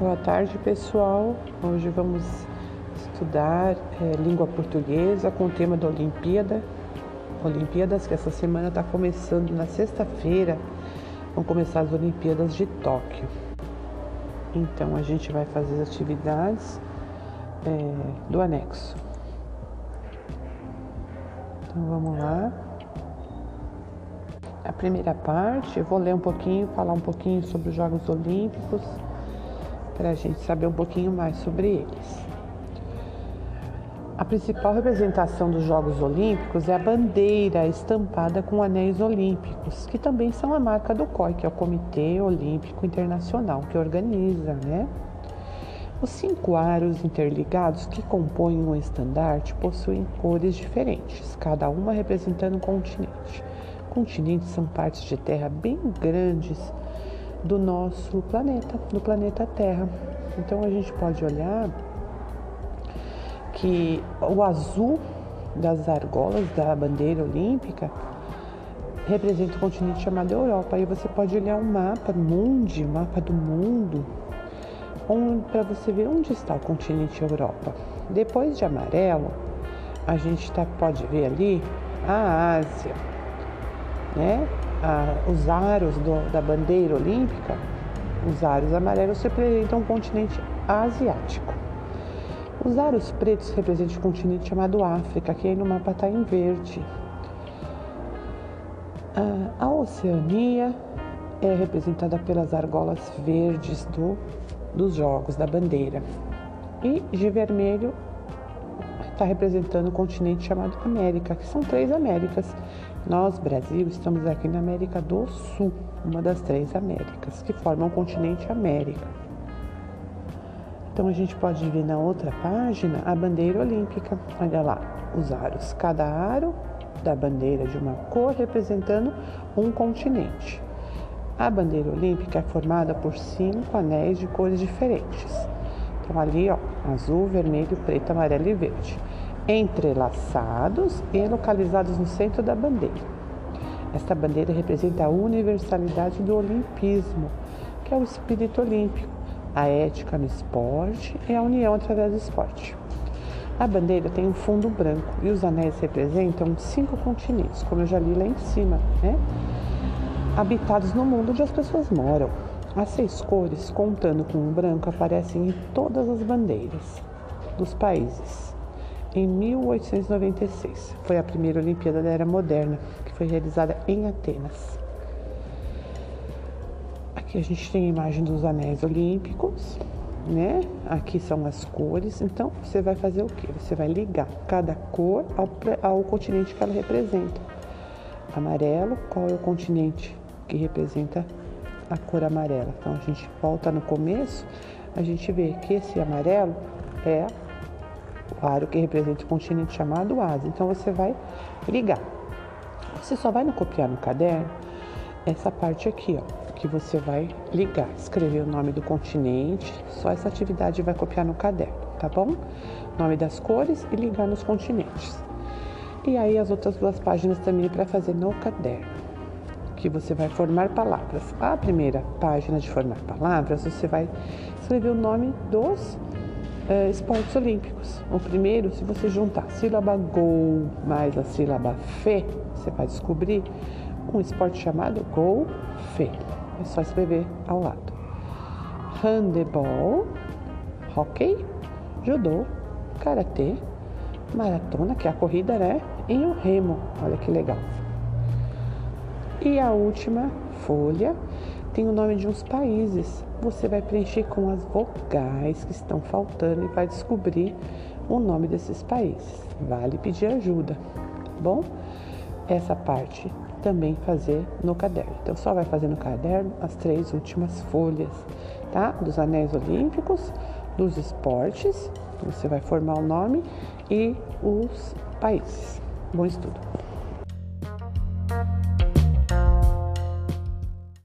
Boa tarde, pessoal. Hoje vamos estudar é, língua portuguesa com o tema da Olimpíada. Olimpíadas que essa semana está começando na sexta-feira. Vão começar as Olimpíadas de Tóquio. Então a gente vai fazer as atividades é, do anexo. Então vamos lá. A primeira parte, eu vou ler um pouquinho, falar um pouquinho sobre os Jogos Olímpicos, para a gente saber um pouquinho mais sobre eles. A principal representação dos Jogos Olímpicos é a bandeira estampada com anéis olímpicos, que também são a marca do COI, que é o Comitê Olímpico Internacional, que organiza, né? Os cinco aros interligados que compõem o estandarte possuem cores diferentes, cada uma representando um continente. Continentes são partes de terra bem grandes do nosso planeta, do planeta Terra. Então a gente pode olhar que o azul das argolas da bandeira olímpica representa um continente chamado Europa. Aí você pode olhar um mapa mundi, um mapa do mundo, para você ver onde está o continente Europa. Depois de amarelo, a gente tá, pode ver ali a Ásia né, a, os aros do, da bandeira olímpica, os aros amarelos representam o continente asiático. Os aros pretos representam o continente chamado África, que aí no mapa está em verde. A, a Oceania é representada pelas argolas verdes do, dos jogos, da bandeira. E de vermelho está representando o continente chamado América, que são três Américas, nós, Brasil, estamos aqui na América do Sul, uma das três Américas, que formam o continente América. Então a gente pode ver na outra página a bandeira olímpica. Olha lá, os aros. Cada aro da bandeira de uma cor representando um continente. A bandeira olímpica é formada por cinco anéis de cores diferentes. Então ali, ó, azul, vermelho, preto, amarelo e verde entrelaçados e localizados no centro da bandeira. Esta bandeira representa a universalidade do olimpismo, que é o espírito olímpico, a ética no esporte e a união através do esporte. A bandeira tem um fundo branco e os anéis representam cinco continentes, como eu já li lá em cima, né? habitados no mundo onde as pessoas moram. As seis cores, contando com o branco, aparecem em todas as bandeiras dos países em 1896. Foi a primeira Olimpíada da Era Moderna, que foi realizada em Atenas. Aqui a gente tem a imagem dos anéis olímpicos, né? Aqui são as cores. Então, você vai fazer o que? Você vai ligar cada cor ao, ao continente que ela representa. Amarelo, qual é o continente que representa a cor amarela? Então, a gente volta no começo, a gente vê que esse amarelo é o aro que representa o continente chamado Ásia. Então você vai ligar. Você só vai no copiar no caderno essa parte aqui, ó, que você vai ligar, escrever o nome do continente. Só essa atividade vai copiar no caderno, tá bom? Nome das cores e ligar nos continentes. E aí as outras duas páginas também para fazer no caderno, que você vai formar palavras. A primeira página de formar palavras, você vai escrever o nome dos é, esportes olímpicos. O primeiro, se você juntar a sílaba gol mais a sílaba fé, você vai descobrir um esporte chamado golfe. É só escrever ao lado. Handebol, hockey, judô, karatê, maratona, que é a corrida, né? E o remo. Olha que legal. E a última folha tem o nome de uns países. Você vai preencher com as vogais que estão faltando e vai descobrir o nome desses países. Vale pedir ajuda, tá bom? Essa parte também fazer no caderno. Então, só vai fazer no caderno as três últimas folhas, tá? Dos anéis olímpicos, dos esportes, você vai formar o nome e os países. Bom estudo!